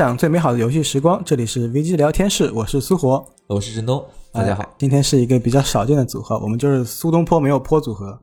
分享最美好的游戏时光，这里是 VG 聊天室，我是苏活，我是振东，大家好。今天是一个比较少见的组合，我们就是苏东坡没有坡组合。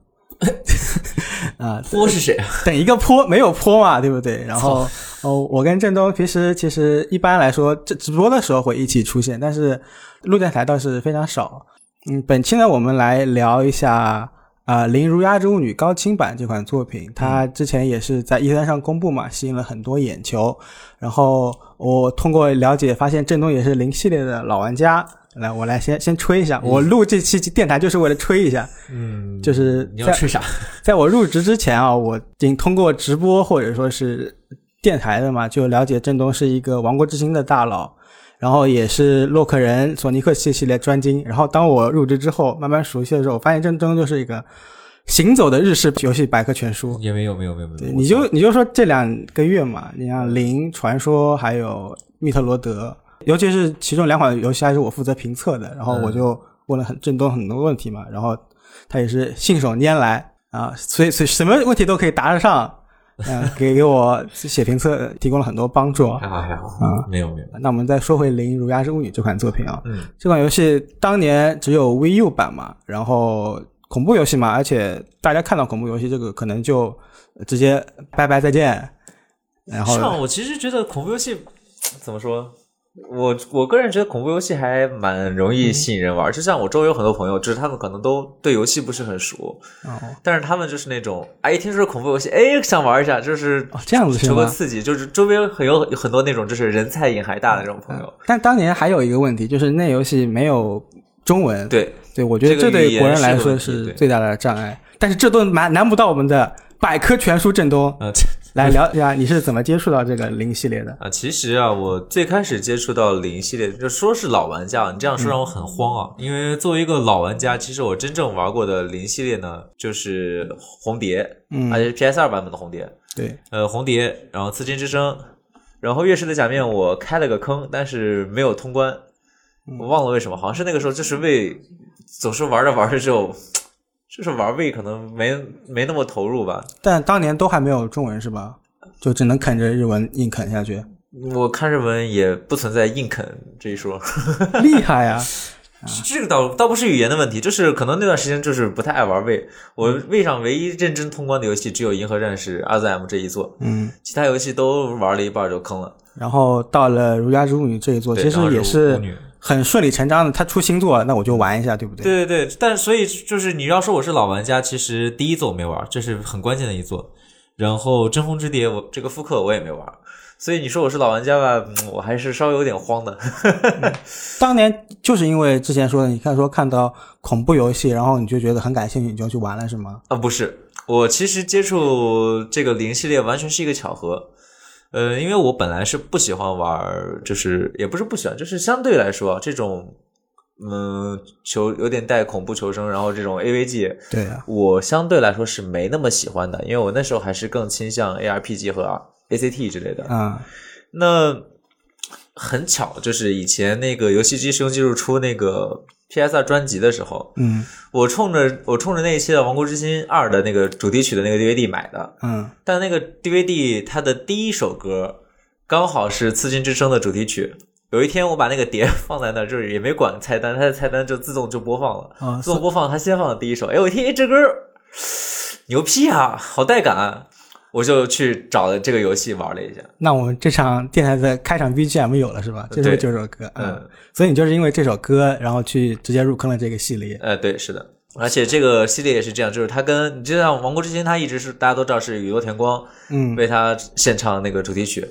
啊，坡是谁啊？等一个坡没有坡嘛，对不对？然后哦，我跟振东平时其实一般来说，这直播的时候会一起出现，但是录电台倒是非常少。嗯，本期呢，我们来聊一下。啊，《灵如鸦之物女》高清版这款作品，它之前也是在 E 三上公布嘛，吸引了很多眼球。然后我通过了解发现，郑东也是零系列的老玩家。来，我来先先吹一下，我录这期电台就是为了吹一下。嗯，就是你要吹啥？在我入职之前啊，我仅通过直播或者说是电台的嘛，就了解郑东是一个《王国之心》的大佬。然后也是洛克人、索尼克系系列专精。然后当我入职之后，慢慢熟悉的时候，我发现真真就是一个行走的日式游戏百科全书。也没有，没有，没有，没有。你就你就说这两个月嘛，你像《零传说》还有《密特罗德》，尤其是其中两款游戏还是我负责评测的，然后我就问了很郑东很多问题嘛，然后他也是信手拈来啊，所以所以什么问题都可以答得上。嗯，给给我写评测提供了很多帮助。还好还好啊，没有没有。那我们再说回《灵如鸦之物女》这款作品啊，嗯，这款游戏当年只有 VU 版嘛，然后恐怖游戏嘛，而且大家看到恐怖游戏这个可能就直接拜拜再见。然后，上我其实觉得恐怖游戏怎么说？我我个人觉得恐怖游戏还蛮容易吸引人玩，就像我周围有很多朋友，就是他们可能都对游戏不是很熟，但是他们就是那种，哎，一听说恐怖游戏，哎，想玩一下，就是这样子，求个刺激，就是周边很有很多那种，就是人菜瘾还大的那种朋友。但当年还有一个问题，就是那游戏没有中文，对对，我觉得这对国人来说是最大的障碍。但是这都难难不到我们的百科全书振东。来聊一下你是怎么接触到这个零系列的啊？其实啊，我最开始接触到零系列，就说是老玩家，你这样说让我很慌啊。因为作为一个老玩家，其实我真正玩过的零系列呢，就是红蝶，嗯，而且是 PS 二版本的红蝶。对，呃，红蝶，然后刺金之声，然后月蚀的假面，我开了个坑，但是没有通关，我忘了为什么，好像是那个时候就是为总是玩着玩着就。就是玩味可能没没那么投入吧，但当年都还没有中文是吧？就只能啃着日文硬啃下去。我看日文也不存在硬啃这一说，厉害呀！这个倒倒不是语言的问题，就是可能那段时间就是不太爱玩味。我位上唯一认真通关的游戏只有《银河战士 R.Z.M》这一座，嗯，其他游戏都玩了一半就坑了。然后到了《如家之巫女》这一座，其实也是。很顺理成章的，他出新作，那我就玩一下，对不对？对对对，但所以就是你要说我是老玩家，其实第一座我没玩，这是很关键的一座。然后真空之蝶，我这个复刻我也没玩，所以你说我是老玩家吧，我还是稍微有点慌的。当年就是因为之前说的，你看说看到恐怖游戏，然后你就觉得很感兴趣，你就去玩了，是吗？啊，不是，我其实接触这个零系列完全是一个巧合。呃，因为我本来是不喜欢玩，就是也不是不喜欢，就是相对来说这种，嗯，求有点带恐怖求生，然后这种 AVG，对啊，我相对来说是没那么喜欢的，因为我那时候还是更倾向 ARPG 和 ACT 之类的。啊，那很巧，就是以前那个游戏机使用技术出那个。P.S. 二专辑的时候，嗯，我冲着我冲着那一期的《王国之心二》的那个主题曲的那个 DVD 买的，嗯，但那个 DVD 它的第一首歌刚好是《刺金之声》的主题曲。有一天我把那个碟放在那儿，就是也没管菜单，它的菜单就自动就播放了，啊自动播放它先放的第一首。哎，我一听，哎，这歌牛批啊，好带感。我就去找了这个游戏玩了一下。那我们这场电台的开场 BGM 有了是吧？就是这首歌，嗯，所以你就是因为这首歌，然后去直接入坑了这个系列。呃，对，是的，而且这个系列也是这样，就是它跟你就像《王国之心》，它一直是大家都知道是宇多田光，嗯，为他献唱那个主题曲。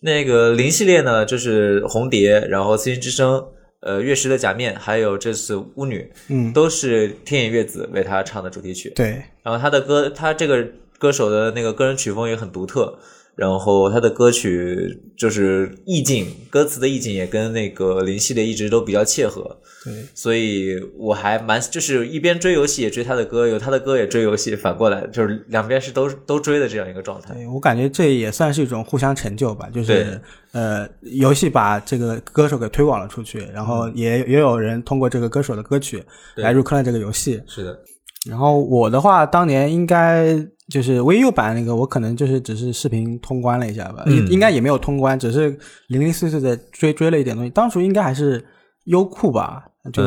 那个零系列呢，就是红蝶，然后刺心之声，呃，月食的假面，还有这次巫女，嗯，都是天野月子为他唱的主题曲。对，然后他的歌，他这个。歌手的那个个人曲风也很独特，然后他的歌曲就是意境，歌词的意境也跟那个零系列一直都比较切合。对，所以我还蛮就是一边追游戏也追他的歌，有他的歌也追游戏，反过来就是两边是都都追的这样一个状态。对我感觉这也算是一种互相成就吧，就是呃，游戏把这个歌手给推广了出去，然后也也有人通过这个歌手的歌曲来入坑了这个游戏。是的。然后我的话，当年应该。就是 VU 版那个，我可能就是只是视频通关了一下吧，应应该也没有通关，只是零零碎碎的追追了一点东西。当初应该还是优酷吧，就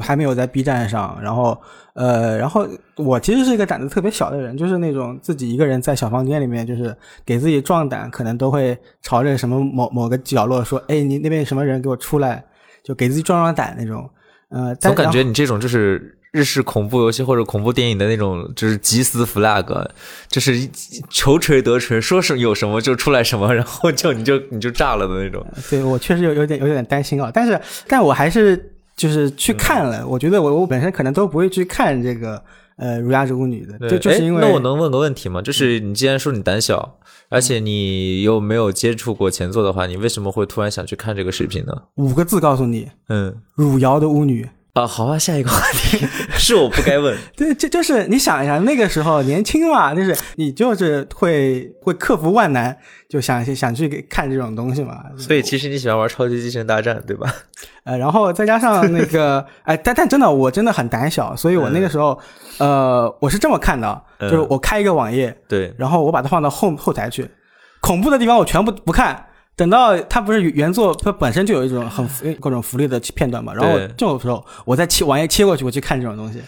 还没有在 B 站上。然后呃，然后我其实是一个胆子特别小的人，就是那种自己一个人在小房间里面，就是给自己壮胆，可能都会朝着什么某某个角落说：“哎，你那边有什么人，给我出来！”就给自己壮壮胆那种。呃，总感觉你这种就是。日式恐怖游戏或者恐怖电影的那种，就是集死 flag，就是求锤得锤，说是有什么就出来什么，然后就你就你就炸了的那种。对我确实有有点有点担心啊，但是但我还是就是去看了。我觉得我我本身可能都不会去看这个呃《如鸦之巫女》的，就就是因为那我能问个问题吗？就是你既然说你胆小，而且你又没有接触过前作的话，你为什么会突然想去看这个视频呢？五个字告诉你，嗯，汝窑的巫女。啊，好啊，下一个话题 是我不该问。对，就就是你想一下，那个时候年轻嘛，就是你就是会会克服万难，就想想去看这种东西嘛。所以其实你喜欢玩超级机器人大战，对吧？呃，然后再加上那个，哎，但但真的，我真的很胆小，所以我那个时候，呃，我是这么看的，就是我开一个网页，对，然后我把它放到后后台去，恐怖的地方我全部不看。等到它不是原作，它本身就有一种很各种福利的片段嘛，然后这种时候我再切网页切过去，我去看这种东西，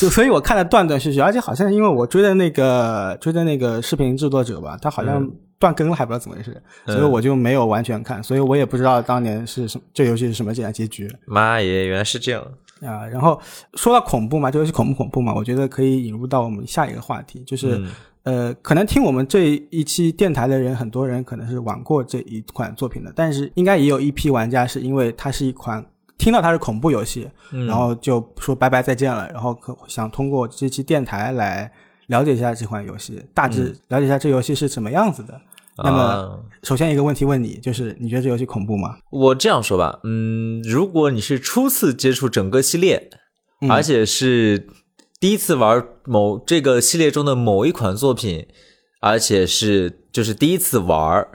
所以，我看的断断续续，而且好像因为我追的那个追的那个视频制作者吧，他好像断更了，还不知道怎么回事，所以我就没有完全看，所以我也不知道当年是什这游戏是什么样结局。妈耶，原来是这样啊！然后说到恐怖嘛，这游戏恐不恐怖嘛？我觉得可以引入到我们下一个话题，就是。呃，可能听我们这一期电台的人，很多人可能是玩过这一款作品的，但是应该也有一批玩家是因为它是一款听到它是恐怖游戏，然后就说拜拜再见了，然后可想通过这期电台来了解一下这款游戏，大致了解一下这游戏是什么样子的。那么，首先一个问题问你，就是你觉得这游戏恐怖吗？我这样说吧，嗯，如果你是初次接触整个系列，而且是。第一次玩某这个系列中的某一款作品，而且是就是第一次玩，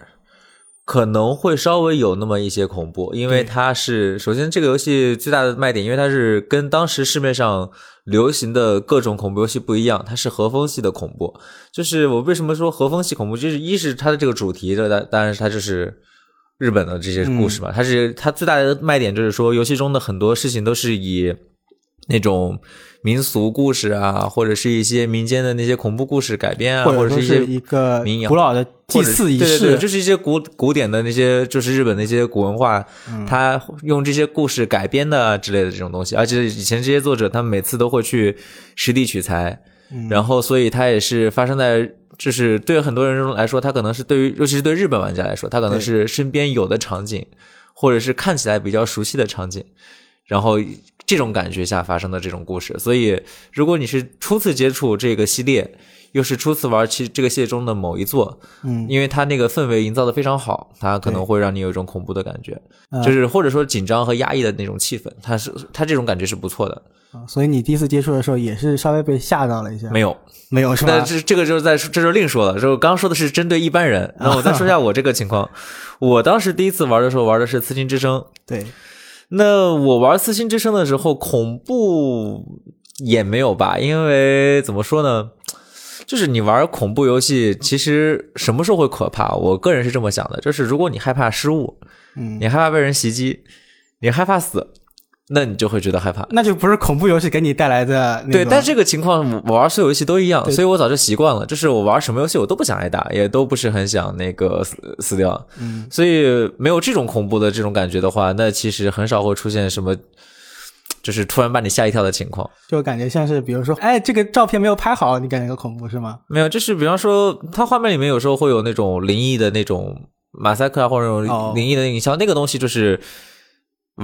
可能会稍微有那么一些恐怖，因为它是首先这个游戏最大的卖点，因为它是跟当时市面上流行的各种恐怖游戏不一样，它是和风系的恐怖。就是我为什么说和风系恐怖，就是一是它的这个主题，这当当然它就是日本的这些故事嘛，它是它最大的卖点就是说游戏中的很多事情都是以那种。民俗故事啊，或者是一些民间的那些恐怖故事改编啊，或者是一些一个古老的祭祀仪式，对对，就是一些古古典的那些，就是日本那些古文化，他用这些故事改编的之类的这种东西。而且以前这些作者，他们每次都会去实地取材，然后所以他也是发生在，就是对很多人来说，他可能是对于，尤其是对日本玩家来说，他可能是身边有的场景，或者是看起来比较熟悉的场景，然后。这种感觉下发生的这种故事，所以如果你是初次接触这个系列，又是初次玩其这个系列中的某一座，嗯，因为它那个氛围营造的非常好，它可能会让你有一种恐怖的感觉，就是或者说紧张和压抑的那种气氛，它是它这种感觉是不错的。所以你第一次接触的时候也是稍微被吓到了一下？没有，没有是吧？那这这个就是在这就另说了，就刚刚说的是针对一般人，那我再说一下我这个情况，我当时第一次玩的时候玩的是《刺青之声》，对。那我玩《四星之声》的时候，恐怖也没有吧？因为怎么说呢，就是你玩恐怖游戏，其实什么时候会可怕？我个人是这么想的，就是如果你害怕失误，嗯，你害怕被人袭击，你害怕死。那你就会觉得害怕，那就不是恐怖游戏给你带来的。对，但这个情况我玩所有游戏都一样，所以我早就习惯了。就是我玩什么游戏我都不想挨打，也都不是很想那个死死掉。嗯，所以没有这种恐怖的这种感觉的话，那其实很少会出现什么，就是突然把你吓一跳的情况。就感觉像是，比如说，哎，这个照片没有拍好，你感觉恐怖是吗？没有，就是比方说，它画面里面有时候会有那种灵异的那种马赛克啊，或者那种灵异的影像，那个东西就是。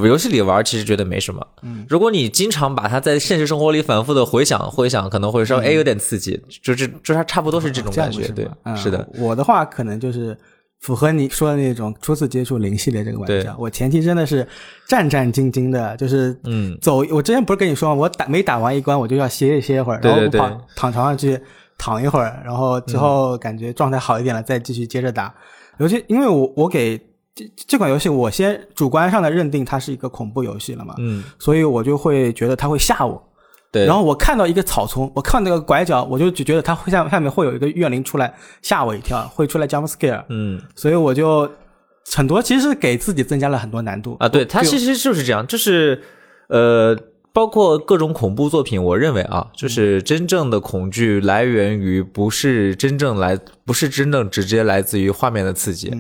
游戏里玩其实觉得没什么，嗯，如果你经常把它在现实生活里反复的回想回想，可能会稍微哎有点刺激，就是就它差不多是这种感觉，对，是的。我的话可能就是符合你说的那种初次接触零系列这个玩家，我前期真的是战战兢兢的，就是嗯，走。我之前不是跟你说吗？我打没打完一关，我就要歇一歇一会儿，然后躺躺床上去躺一会儿，然后之后感觉状态好一点了，再继续接着打。尤其因为我我给。这这款游戏，我先主观上的认定它是一个恐怖游戏了嘛，嗯，所以我就会觉得它会吓我，对，然后我看到一个草丛，我看那个拐角，我就只觉得它会下下面会有一个怨灵出来吓我一跳，会出来 jump scare，嗯，所以我就很多其实给自己增加了很多难度啊。对，它其实就是这样，就是呃。包括各种恐怖作品，我认为啊，就是真正的恐惧来源于不是真正来，不是真正直接来自于画面的刺激。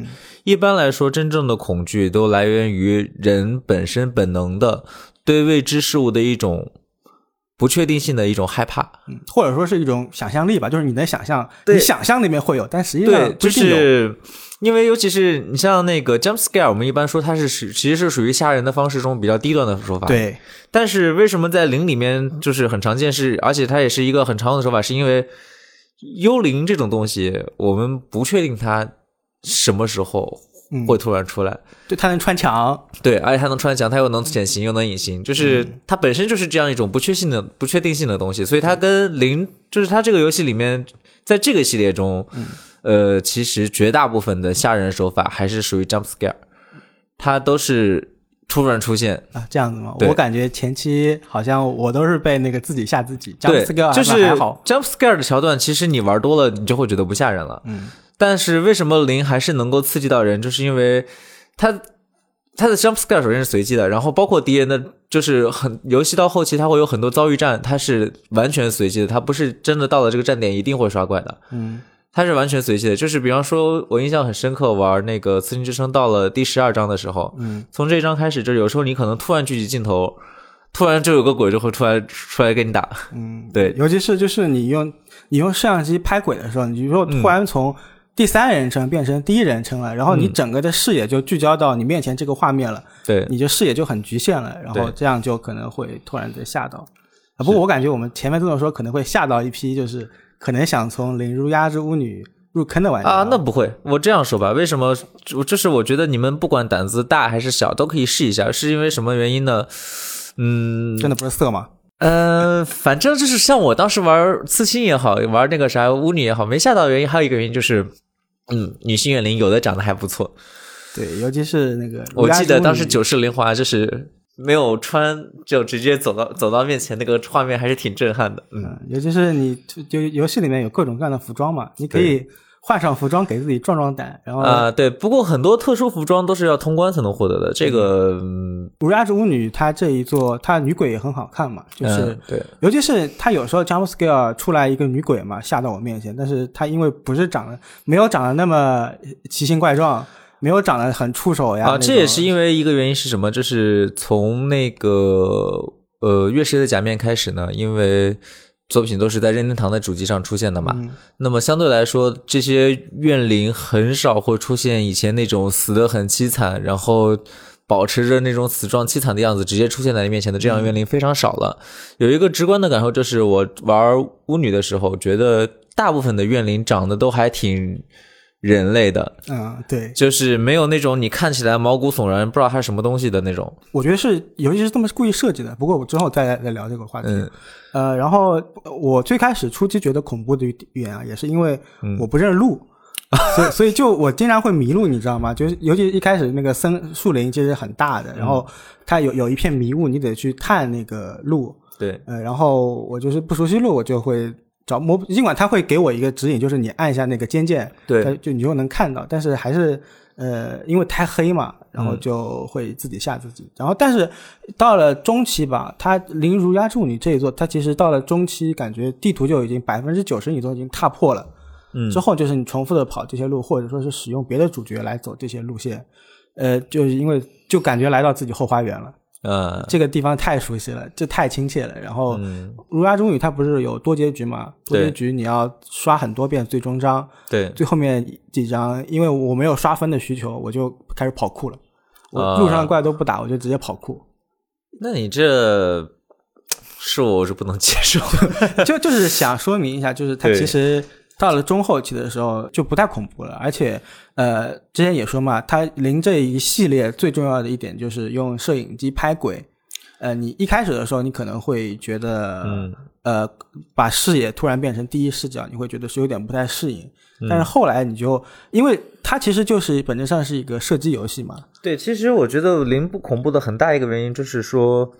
一般来说，真正的恐惧都来源于人本身本能的对未知事物的一种不确定性的一种害怕，或者说是一种想象力吧，就是你能想象，你想象里面会有，但实际上就是。因为尤其是你像那个 jump scare，我们一般说它是属其实是属于吓人的方式中比较低端的说法。对。但是为什么在灵里面就是很常见？是而且它也是一个很常用的手法，是因为幽灵这种东西，我们不确定它什么时候会突然出来。对，它能穿墙。对，而且它能穿墙，它又能显形又能隐形，就是它本身就是这样一种不确性的、不确定性的东西。所以它跟零，就是它这个游戏里面，在这个系列中。呃，其实绝大部分的吓人手法还是属于 jump scare，它都是突然出现啊，这样子吗？我感觉前期好像我都是被那个自己吓自己，jump scare 就是还好。jump scare 的桥段，其实你玩多了，你就会觉得不吓人了。嗯，但是为什么零还是能够刺激到人？就是因为它它的 jump scare 首先是随机的，然后包括敌人的，就是很游戏到后期，它会有很多遭遇战，它是完全随机的，它不是真的到了这个站点一定会刷怪的。嗯。它是完全随机的，就是比方说，我印象很深刻，玩那个《刺青之声》到了第十二章的时候，嗯，从这一章开始，就是有时候你可能突然聚集镜头，突然就有个鬼就会出来出来跟你打，嗯，对，尤其是就是你用你用摄像机拍鬼的时候，你如果突然从第三人称变成第一人称了，然后你整个的视野就聚焦到你面前这个画面了，对，你就视野就很局限了，然后这样就可能会突然的吓到。啊，不过我感觉我们前面这么说可能会吓到一批，就是可能想从灵如压之巫女。入坑的玩家啊，那不会。我这样说吧，为什么？我就是我觉得你们不管胆子大还是小，都可以试一下。是因为什么原因呢？嗯，真的不是色吗？呃，反正就是像我当时玩刺青也好，玩那个啥巫女也好，没吓到的原因还有一个原因就是，嗯，女性怨灵有的长得还不错。对，尤其是那个，我记得当时九世灵华就是没有穿，就直接走到走到面前，那个画面还是挺震撼的。嗯，尤其是你就游戏里面有各种各样的服装嘛，你可以。换上服装给自己壮壮胆，然后啊，对，不过很多特殊服装都是要通关才能获得的。这个《乌鸦之巫女》她这一座，她女鬼也很好看嘛，就是对，尤其是她有时候 jump scare 出来一个女鬼嘛，吓到我面前，但是她因为不是长得没有长得那么奇形怪状，没有长得很触手呀。啊，这也是因为一个原因是什么？就是从那个呃月食的假面开始呢，因为。作品都是在任天堂的主机上出现的嘛？那么相对来说，这些怨灵很少会出现以前那种死得很凄惨，然后保持着那种死状凄惨的样子，直接出现在你面前的这样怨灵非常少了。有一个直观的感受就是，我玩巫女的时候，觉得大部分的怨灵长得都还挺。人类的，嗯，对，就是没有那种你看起来毛骨悚然，不知道它是什么东西的那种。我觉得是尤其是这么故意设计的。不过我之后再再聊这个话题。呃，然后我最开始初期觉得恐怖的语言啊，也是因为我不认路，所以 所以就我经常会迷路，你知道吗？就是尤其一开始那个森树林其实很大的，然后它有有一片迷雾，你得去探那个路。对，呃，然后我就是不熟悉路，我就会。找摸，尽管他会给我一个指引，就是你按一下那个尖键，对，就你就能看到。但是还是，呃，因为太黑嘛，然后就会自己吓自己。然后，但是到了中期吧，它灵如压住你这一座，它其实到了中期，感觉地图就已经百分之九十你都已经踏破了。嗯，之后就是你重复的跑这些路，或者说是使用别的主角来走这些路线，呃，就是因为就感觉来到自己后花园了。呃，这个地方太熟悉了，这太亲切了。然后，如家中语它不是有多结局嘛？多结局你要刷很多遍最终章。对，最后面几章，因为我没有刷分的需求，我就开始跑酷了。我路上的怪都不打，我就直接跑酷。那你这是我是不能接受。就就是想说明一下，就是它其实。到了中后期的时候就不太恐怖了，而且，呃，之前也说嘛，它零这一系列最重要的一点就是用摄影机拍鬼。呃，你一开始的时候你可能会觉得，呃，把视野突然变成第一视角，你会觉得是有点不太适应。但是后来你就，因为它其实就是本质上是一个射击游戏嘛。对，其实我觉得零不恐怖的很大一个原因就是说。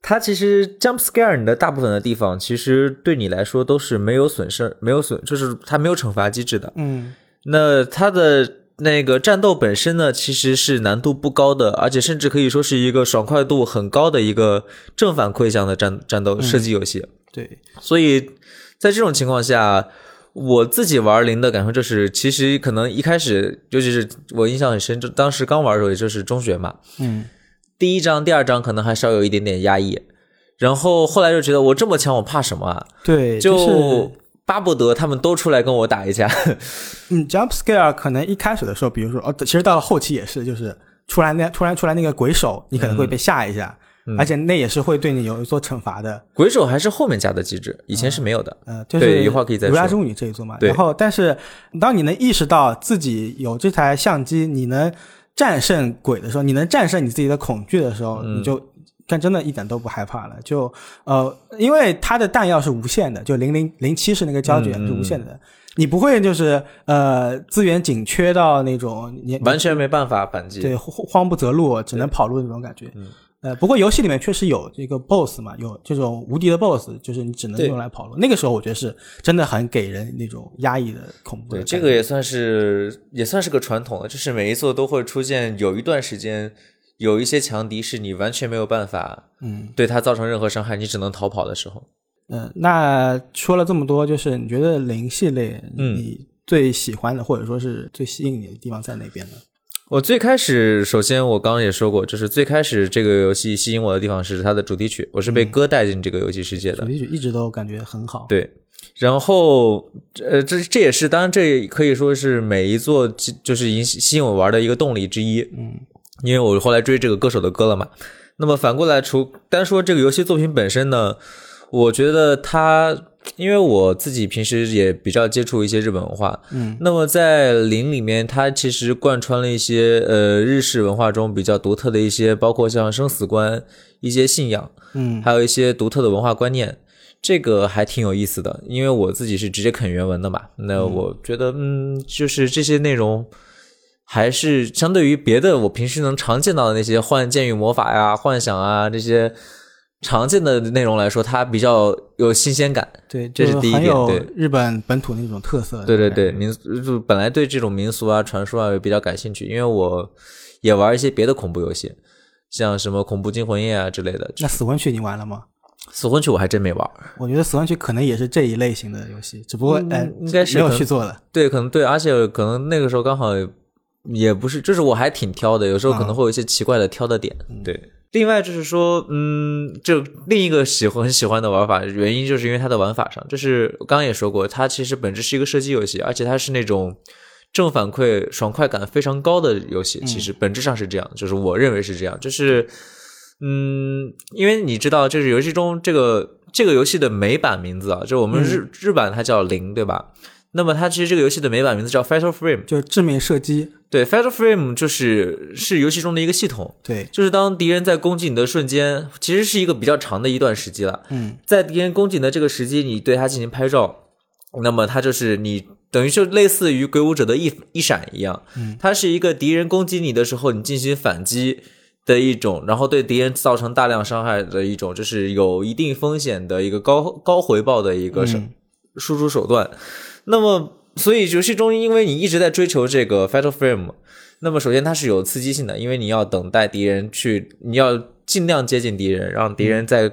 它其实 jump scare 你的大部分的地方，其实对你来说都是没有损失、没有损，就是它没有惩罚机制的。嗯，那它的那个战斗本身呢，其实是难度不高的，而且甚至可以说是一个爽快度很高的一个正反馈向的战战斗射击游戏。对，所以在这种情况下。我自己玩零的感受就是，其实可能一开始，尤其是我印象很深，就当时刚玩的时候，也就是中学嘛，嗯，第一章、第二章可能还稍有一点点压抑，然后后来就觉得我这么强，我怕什么啊？对，就巴不得他们都出来跟我打一架。嗯，Jump Scare 可能一开始的时候，比如说哦，其实到了后期也是，就是出来那突然出来那个鬼手，你可能会被吓一下。而且那也是会对你有所惩罚的。鬼手还是后面加的机制，以前是没有的。呃，就是一会儿可以再说。如家之女这一座嘛。然后，但是当你能意识到自己有这台相机，你能战胜鬼的时候，你能战胜你自己的恐惧的时候，你就但真的一点都不害怕了。就呃，因为它的弹药是无限的，就零零零七是那个胶卷是无限的，你不会就是呃资源紧缺到那种你完全没办法反击，对慌不择路，只能跑路那种感觉。呃，不过游戏里面确实有这个 BOSS 嘛，有这种无敌的 BOSS，就是你只能用来跑路。那个时候我觉得是真的很给人那种压抑的恐怖。对，这个也算是也算是个传统了，就是每一座都会出现有一段时间有一些强敌是你完全没有办法，嗯，对他造成任何伤害，你只能逃跑的时候。嗯，那说了这么多，就是你觉得零系列你最喜欢的或者说是最吸引你的地方在哪边呢？我最开始，首先我刚刚也说过，就是最开始这个游戏吸引我的地方是它的主题曲，我是被歌带进这个游戏世界的。主题曲一直都感觉很好。对，然后呃，这这也是，当然这可以说是每一座就是引吸引我玩的一个动力之一。嗯，因为我后来追这个歌手的歌了嘛。那么反过来，除单说这个游戏作品本身呢，我觉得它。因为我自己平时也比较接触一些日本文化，嗯，那么在零里面，它其实贯穿了一些呃日式文化中比较独特的一些，包括像生死观、一些信仰，嗯，还有一些独特的文化观念，这个还挺有意思的。因为我自己是直接啃原文的嘛，那我觉得，嗯，就是这些内容还是相对于别的我平时能常见到的那些幻剑与魔法呀、幻想啊这些。常见的内容来说，它比较有新鲜感，对，这是第一点。对，日本本土那种特色。对对对，民就本来对这种民俗啊、传说啊比较感兴趣，因为我也玩一些别的恐怖游戏，像什么恐怖惊魂夜啊之类的。那死魂曲你玩了吗？死魂曲我还真没玩。我觉得死魂曲可能也是这一类型的游戏，只不过哎，应该是没有去做了。对，可能对，而且可能那个时候刚好也不是，就是我还挺挑的，有时候可能会有一些奇怪的挑的点。对。另外就是说，嗯，就另一个喜欢很喜欢的玩法，原因就是因为它的玩法上，就是我刚刚也说过，它其实本质是一个射击游戏，而且它是那种正反馈、爽快感非常高的游戏。其实本质上是这样，就是我认为是这样，就是，嗯，因为你知道，就是游戏中这个这个游戏的美版名字啊，就我们日日版它叫零，对吧？那么它其实这个游戏的美版名字叫 Fatal Frame，就是致命射击。对，Fatal Frame 就是是游戏中的一个系统。对，就是当敌人在攻击你的瞬间，其实是一个比较长的一段时机了。嗯，在敌人攻击你的这个时机，你对他进行拍照，那么它就是你等于就类似于鬼舞者的一一闪一样。嗯，它是一个敌人攻击你的时候，你进行反击的一种，然后对敌人造成大量伤害的一种，就是有一定风险的一个高高回报的一个手输出手段。那么，所以游戏中，因为你一直在追求这个 Fatal Frame，那么首先它是有刺激性的，因为你要等待敌人去，你要尽量接近敌人，让敌人在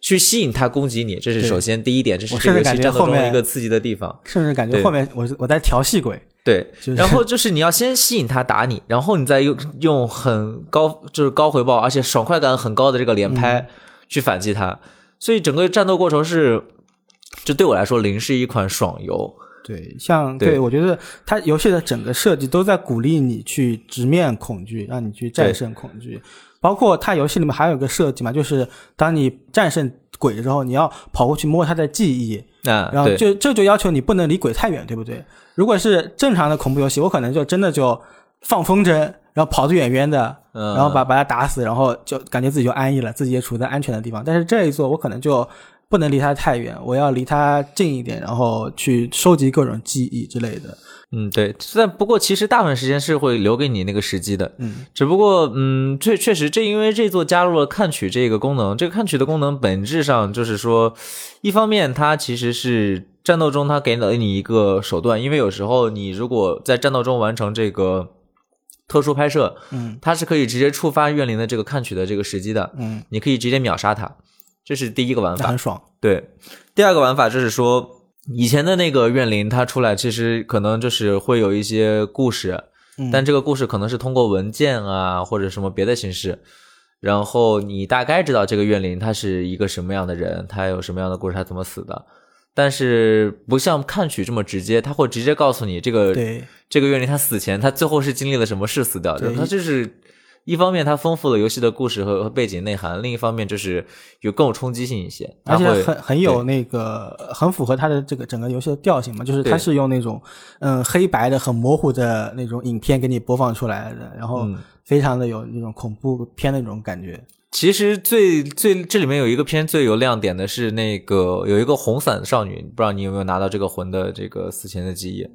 去吸引他攻击你，这是首先第一点，这是这个游戏战斗中一个刺激的地方。甚至感觉后面我我在调戏鬼，对，然后就是你要先吸引他打你，然后你再用用很高就是高回报而且爽快感很高的这个连拍去反击他，所以整个战斗过程是，这对我来说，零是一款爽游。对，像对我觉得它游戏的整个设计都在鼓励你去直面恐惧，让你去战胜恐惧。包括它游戏里面还有个设计嘛，就是当你战胜鬼之后，你要跑过去摸它的记忆，啊，然后就这就要求你不能离鬼太远，对不对？如果是正常的恐怖游戏，我可能就真的就放风筝，然后跑得远远的，然后把把它打死，然后就感觉自己就安逸了，自己也处在安全的地方。但是这一座我可能就不能离它太远，我要离它近一点，然后去收集各种记忆之类的。嗯，对，但不过其实大部分时间是会留给你那个时机的。嗯，只不过嗯，确确实这因为这座加入了看取这个功能，这个看取的功能本质上就是说，一方面它其实是战斗中它给了你一个手段，因为有时候你如果在战斗中完成这个特殊拍摄，嗯。它是可以直接触发怨灵的这个看取的这个时机的，嗯，你可以直接秒杀它，这是第一个玩法。很爽。对，第二个玩法就是说，以前的那个怨灵它出来，其实可能就是会有一些故事，嗯但这个故事可能是通过文件啊或者什么别的形式，然后你大概知道这个怨灵他是一个什么样的人，他有什么样的故事，他怎么死的。但是不像看曲这么直接，他会直接告诉你这个这个怨灵他死前他最后是经历了什么事死掉的。对他就是一方面它丰富了游戏的故事和和背景内涵，另一方面就是有更有冲击性一些，而且很很有那个很符合它的这个整个游戏的调性嘛，就是它是用那种嗯黑白的很模糊的那种影片给你播放出来的，然后嗯非常的有那种恐怖片的那种感觉。其实最最这里面有一个片最有亮点的是那个有一个红伞少女，不知道你有没有拿到这个魂的这个死前的记忆。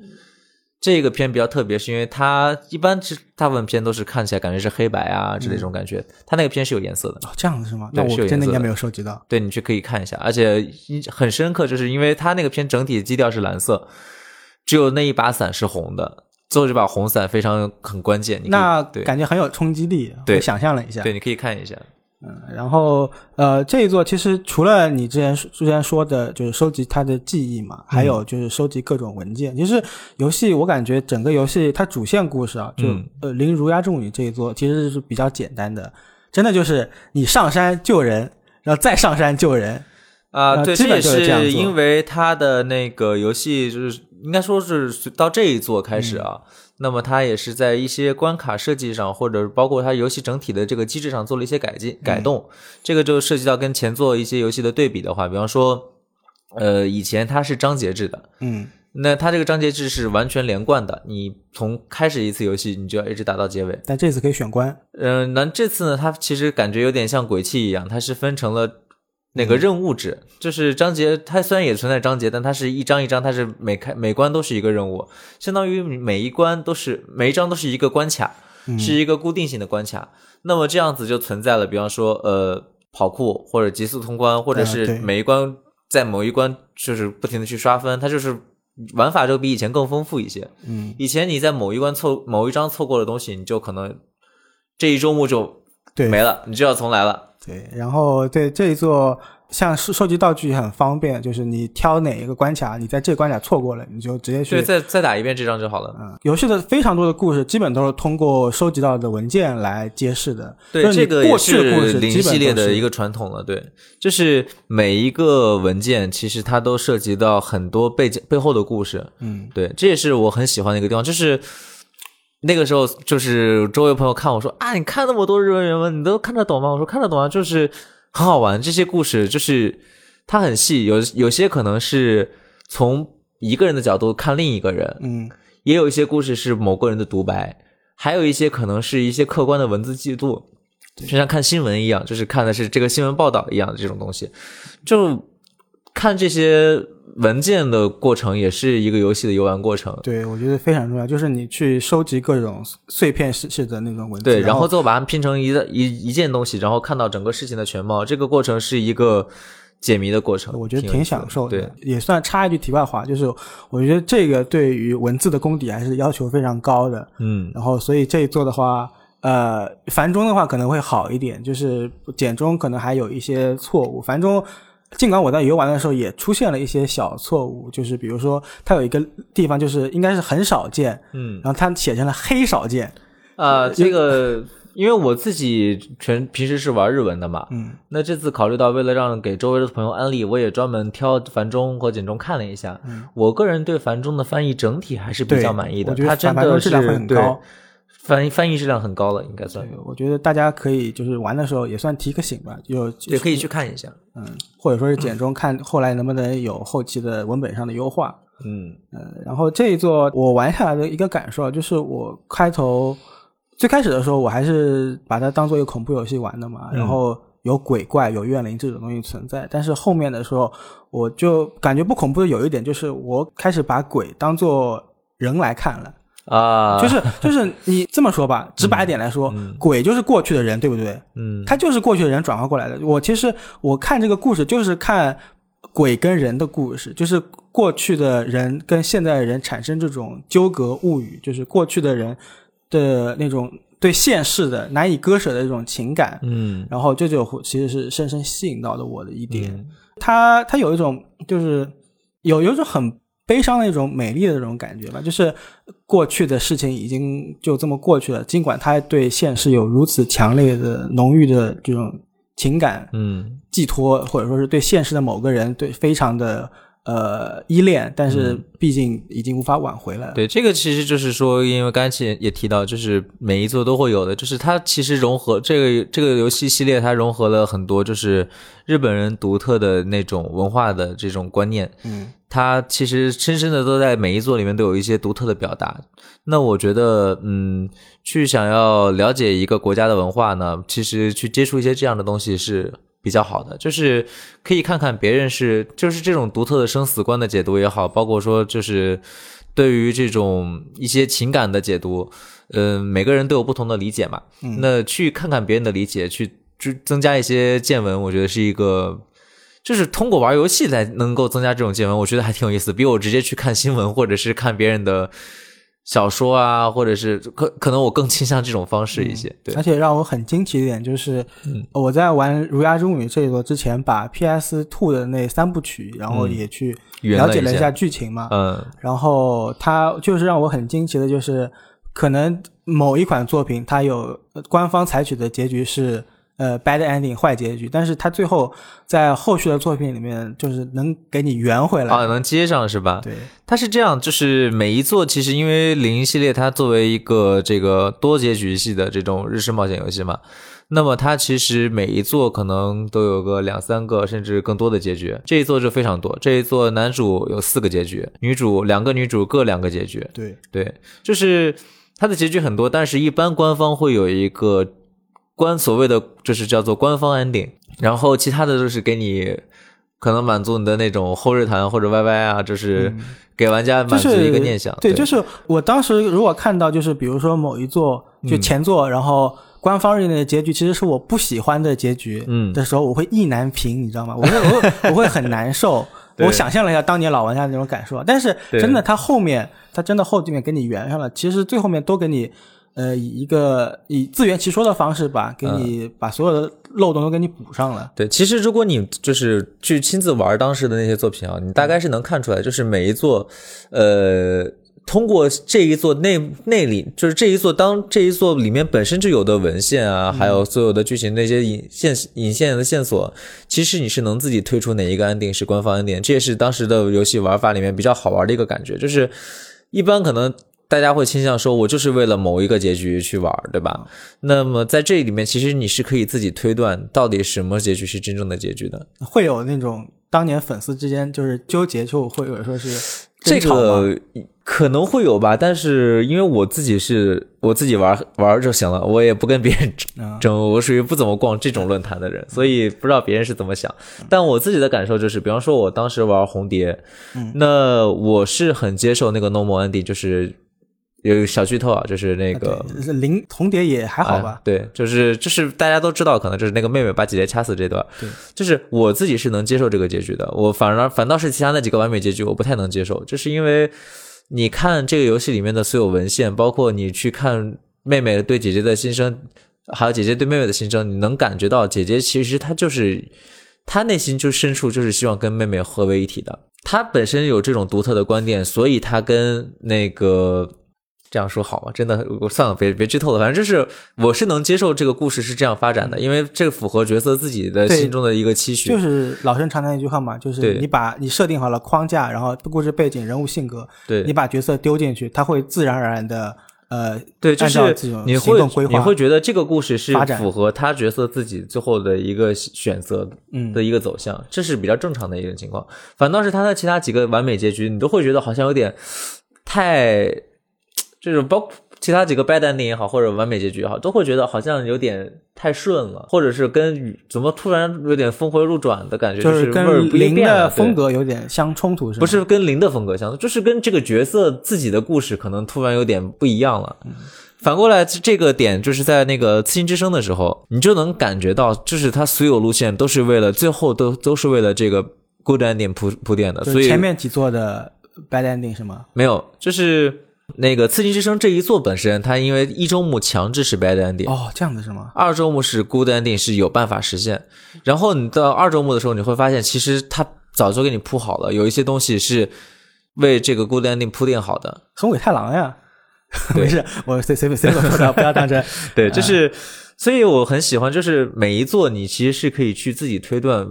这个片比较特别，是因为它一般是大部分片都是看起来感觉是黑白啊之类这种感觉，它那个片是有颜色的。哦，这样子是吗？对那我真的应该没有收集到。对你去可以看一下，而且很深刻，就是因为它那个片整体的基调是蓝色，只有那一把伞是红的，最后这把红伞非常很关键。你那对感觉很有冲击力，对我想象了一下。对，你可以看一下。嗯，然后呃，这一座其实除了你之前之前说的，就是收集它的记忆嘛，还有就是收集各种文件。其实游戏我感觉整个游戏它主线故事啊，就、嗯呃《林如鸦众语》这一座其实是比较简单的，真的就是你上山救人，然后再上山救人。啊、对，呃基本也就是这样因为它的那个游戏就是应该说是到这一座开始啊，那么它也是在一些关卡设计上，或者包括它游戏整体的这个机制上做了一些改进改动。这个就涉及到跟前作一些游戏的对比的话，比方说，呃，以前它是章节制的，嗯，那它这个章节制是完全连贯的，你从开始一次游戏，你就要一直打到结尾。但这次可以选关。嗯，那这次呢，它其实感觉有点像鬼泣一样，它是分成了那个任务制，就是章节，它虽然也存在章节，但它是一章一章，它是每开每关都是一个任务，相当于每一关都是每一章都是一个关卡，是一个固定性的关卡。那么这样子就存在了，比方说呃跑酷或者极速通关，或者啊是每一关在某一关就是不停的去刷分，它就是玩法就比以前更丰富一些。嗯，以前你在某一关错某一章错过的东西，你就可能这一周目就对，没了，你就要重来了。对，然后对这一座像收收集道具也很方便，就是你挑哪一个关卡，你在这关卡错过了，你就直接去对，再再打一遍这张就好了。嗯，游戏的非常多的故事，基本都是通过收集到的文件来揭示的。对，这个也过去的故事系列的一个传统了。对，就是每一个文件其实它都涉及到很多背景背后的故事。嗯，对，这也是我很喜欢的一个地方，就是那个时候，就是周围朋友看我说啊，你看那么多日文原文，你都看得懂吗？我说看得懂啊，就是很好玩。这些故事就是它很细，有有些可能是从一个人的角度看另一个人，嗯，也有一些故事是某个人的独白，还有一些可能是一些客观的文字记录，就像看新闻一样，就是看的是这个新闻报道一样的这种东西，就看这些文件的过程，也是一个游戏的游玩过程。对，我觉得非常重要，就是你去收集各种碎片式式的那种文字，对，然然后最后把它们拼成一个一一件东西，然后看到整个事情的全貌，这个过程是一个解谜的过程，我觉得挺享受的。对，也算插一句题外话，就是我觉得这个对于文字的功底还是要求非常高的。嗯，然后，所以这一座的话，呃，繁中的话可能会好一点，就是简中可能还有一些错误。繁中，尽管我在游玩的时候也出现了一些小错误，就是比如说它有一个地方就是应该是很少见，嗯，然后它写成了黑少见，啊、这个因为我自己全平时是玩日文的嘛，嗯，那这次考虑到为了让给周围的朋友安利，我也专门挑繁中和简中看了一下。嗯。我个人对繁中的翻译整体还是比较满意的，它真的是繁中质量会很对高翻译翻译质量很高了，应该算对，我觉得大家可以就是玩的时候也算提个醒吧，就也可以去看一下。嗯，或者说是简中看后来能不能有后期的文本上的优化。嗯呃，然后这一座我玩下来的一个感受啊就是，我开头最开始的时候，我还是把它当做一个恐怖游戏玩的嘛。嗯然后有鬼怪、有怨灵这种东西存在。但是后面的时候，我就感觉不恐怖的有一点，就是我开始把鬼当做人来看了啊，就是就是你这么说吧，直白点来说，鬼就是过去的人，对不对？嗯，他就是过去的人转化过来的。我其实我看这个故事就是看。鬼跟人的故事，就是过去的人跟现在的人产生这种纠葛物语，就是过去的人的那种对现世的难以割舍的这种情感。嗯，然后这就其实是深深吸引到了我的一点。他他有一种就是有有一种很悲伤的一种美丽的这种感觉吧，就是过去的事情已经就这么过去了，尽管他对现实有如此强烈的浓郁的这种。情感，嗯，寄托或者说是对现实的某个人，对非常的呃依恋，但是毕竟已经无法挽回了。对，这个其实就是说，因为刚才也提到，就是每一座都会有的，就是它其实融合这个这个游戏系列，它融合了很多就是日本人独特的那种文化的这种观念，嗯。它其实深深的都在每一座里面都有一些独特的表达。那我觉得，嗯，去想要了解一个国家的文化呢，其实去接触一些这样的东西是比较好的。就是可以看看别人是，就是这种独特的生死观的解读也好，包括说就是对于这种一些情感的解读，嗯，每个人都有不同的理解嘛。那去看看别人的理解，去就增加一些见闻，我觉得是一个。就是通过玩游戏来能够增加这种见闻，我觉得还挺有意思，比我直接去看新闻或者是看别人的小说啊，或者是可可能我更倾向这种方式一些。对，而且让我很惊奇的一点就是，我在玩《儒雅之女》这一座之前，把 PS Two 的那三部曲，然后也去了解了一下剧情嘛。嗯，然后它就是让我很惊奇的，就是可能某一款作品它有官方采取的结局是。呃，bad ending 坏结局，但是他最后在后续的作品里面，就是能给你圆回来，啊，能接上是吧？对，它是这样，就是每一座其实因为零系列它作为一个这个多结局系的这种日式冒险游戏嘛，那么它其实每一座可能都有个两三个甚至更多的结局，这一座就非常多，这一座男主有四个结局，女主两个女主各两个结局，对。对，就是它的结局很多，但是一般官方会有一个。官所谓的就是叫做官方 ending，然后其他的就是给你可能满足你的那种后日谈或者 YY 啊，就是给玩家满足一个念想。对，就是我当时如果看到就是比如说某一座就前作，然后官方认定的结局其实是我不喜欢的结局，嗯的时候，我会意难平，你知道吗？我会我 我会很难受。我想象了一下当年老玩家那种感受，但是真的他后面他真的后面给你圆上了，其实最后面都给你。呃，以一个以自圆其说的方式吧，给你把所有的漏洞都给你补上了。对，其实如果你就是去亲自玩当时的那些作品啊，你大概是能看出来，就是每一座，呃，通过这一座内内里，就是这一座当这一座里面本身就有的文献啊，还有所有的剧情那些引线引线的线索，其实你是能自己推出哪一个安定是官方安定，这也是当时的游戏玩法里面比较好玩的一个感觉，就是一般可能。大家会倾向说，我就是为了某一个结局去玩，对吧？那么在这里面，其实你是可以自己推断到底什么结局是真正的结局的。会有那种当年粉丝之间就是纠结，就会有说是这个可能会有吧。但是因为我自己是我自己玩玩就行了，我也不跟别人争。我属于不怎么逛这种论坛的人，所以不知道别人是怎么想。但我自己的感受就是，比方说我当时玩红蝶，那我是很接受那个 normal ending，就是。有小剧透啊，就是那个零红蝶也还好吧？对，就是就是大家都知道，可能就是那个妹妹把姐姐掐死这段。对，就是我自己是能接受这个结局的，我反而反倒是其他那几个完美结局我不太能接受，就是因为你看这个游戏里面的所有文献，包括你去看妹妹对姐姐的心声，还有姐姐对妹妹的心声，你能感觉到姐姐其实她就是她内心就深处就是希望跟妹妹合为一体的，她本身有这种独特的观点，所以她跟那个。这样说好吗？真的，我算了，别别剧透了。反正就是，我是能接受这个故事是这样发展的，因为这个符合角色自己的心中的一个期许。就是老生常谈一句话嘛，就是你把你设定好了框架，然后故事背景、人物性格，对你把角色丢进去，他会自然而然的呃，对，就是你会你会觉得这个故事是符合他角色自己最后的一个选择的一个走向，这是比较正常的一种情况。反倒是他的其他几个完美结局，你都会觉得好像有点太。这种包其他几个 bad ending 也好，或者完美结局也好，都会觉得好像有点太顺了，或者是跟怎么突然有点峰回路转的感觉，就是跟零的风格有点相冲突，是不是跟零的风格相，就是跟这个角色自己的故事可能突然有点不一样了。反过来，这个点就是在那个《刺心之声》的时候，你就能感觉到，就是他所有路线都是为了最后都都是为了这个 good ending 铺铺垫的。所以前面几座的 bad ending 是吗？没有，就是那个《刺心之声》这一座本身，它因为一周目强制是 bad ending。哦，这样子是吗？二周目是 good ending 是有办法实现。然后你到二周目的时候，你会发现其实它早就给你铺好了，有一些东西是为这个 good ending 铺垫好的。很尾太郎呀。没事，我随随便随便说的，不要当真。对，就是，所以我很喜欢，就是每一座你其实是可以去自己推断，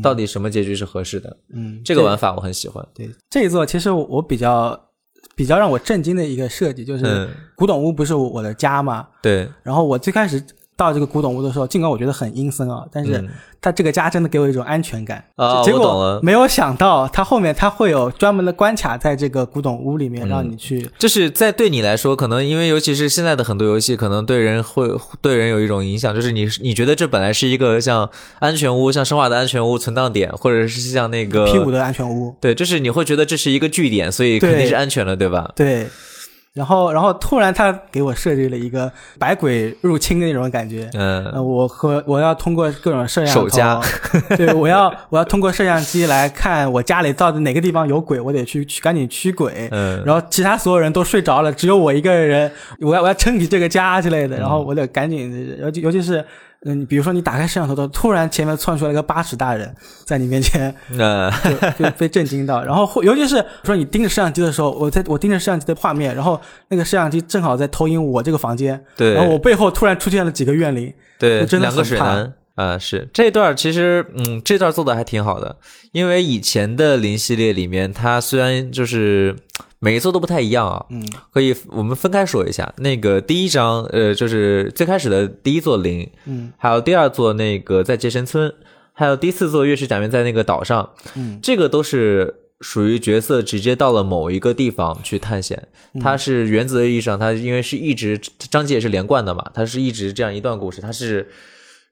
到底什么结局是合适的。嗯，这个玩法我很喜欢。对，这一座其实我比较比较让我震惊的一个设计，就是古董屋不是我的家嘛？对。然后我最开始。到这个古董屋的时候，尽管我觉得很阴森啊，但是他这个家真的给我一种安全感啊。结果没有想到，他后面他会有专门的关卡在这个古董屋里面让你去。就是在对你来说，可能因为尤其是现在的很多游戏，可能对人会对人有一种影响，就是你你觉得这本来是一个像安全屋，像生化的安全屋存档点，或者是像那个 P 五的安全屋，对，就是你会觉得这是一个据点，所以肯定是安全的，对吧？对。然后，然后突然他给我设计了一个百鬼入侵的那种感觉。嗯，我和我要通过各种摄像头，对，我要我要通过摄像机来看我家里到底哪个地方有鬼，我得去去赶紧驱鬼。嗯，然后其他所有人都睡着了，只有我一个人，我要我要撑起这个家之类的。然后我得赶紧，尤其尤其是。嗯，比如说你打开摄像头，的，突然前面窜出来一个八尺大人，在你面前，呃，就被震惊到。然后，尤其是说你盯着摄像机的时候，我在我盯着摄像机的画面，然后那个摄像机正好在投影我这个房间，对，然后我背后突然出现了几个怨灵，对，真的两个水男，啊，是这段其实，嗯，这段做的还挺好的，因为以前的零系列里面，它虽然就是。每一座都不太一样啊，嗯，可以我们分开说一下。那个第一章，呃，就是最开始的第一座零，嗯，还有第二座那个在杰神村，还有第四座月氏假面在那个岛上，嗯，这个都是属于角色直接到了某一个地方去探险。它是原则意义上，它因为是一直章节也是连贯的嘛，它是一直这样一段故事，它是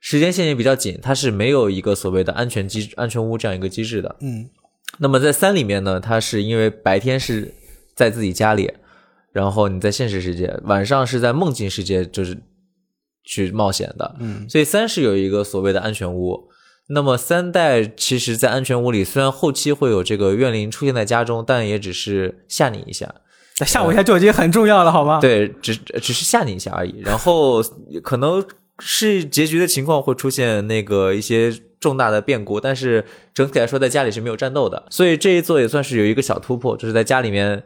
时间线也比较紧，它是没有一个所谓的安全机安全屋这样一个机制的，嗯。那么在三里面呢，它是因为白天是。在自己家里，然后你在现实世界，晚上是在梦境世界，就是去冒险的。嗯，所以三是有一个所谓的安全屋。那么三代其实，在安全屋里，虽然后期会有这个怨灵出现在家中，但也只是吓你一下，吓我一下就已经很重要了，好吗？对，只只是吓你一下而已。然后可能是结局的情况会出现那个一些。重大的变故，但是整体来说，在家里是没有战斗的，所以这一座也算是有一个小突破，就是在家里面，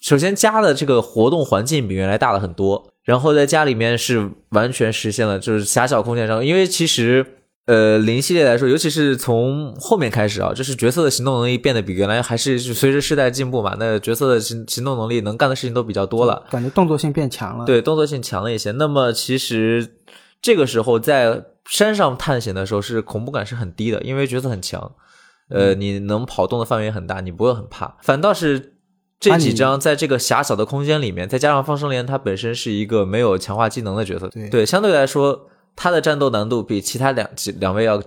首先家的这个活动环境比原来大了很多，然后在家里面是完全实现了就是狭小空间上，因为其实呃零系列来说，尤其是从后面开始啊，就是角色的行动能力变得比原来还是随着时代进步嘛，那角色的行行动能力能干的事情都比较多了，感觉动作性变强了，对，动作性强了一些。那么其实这个时候在。山上探险的时候是恐怖感是很低的，因为角色很强，呃，你能跑动的范围很大，你不会很怕。反倒是这几张在这个狭小的空间里面，再加上方生莲他本身是一个没有强化技能的角色，对对，相对来说他的战斗难度比其他两两位要，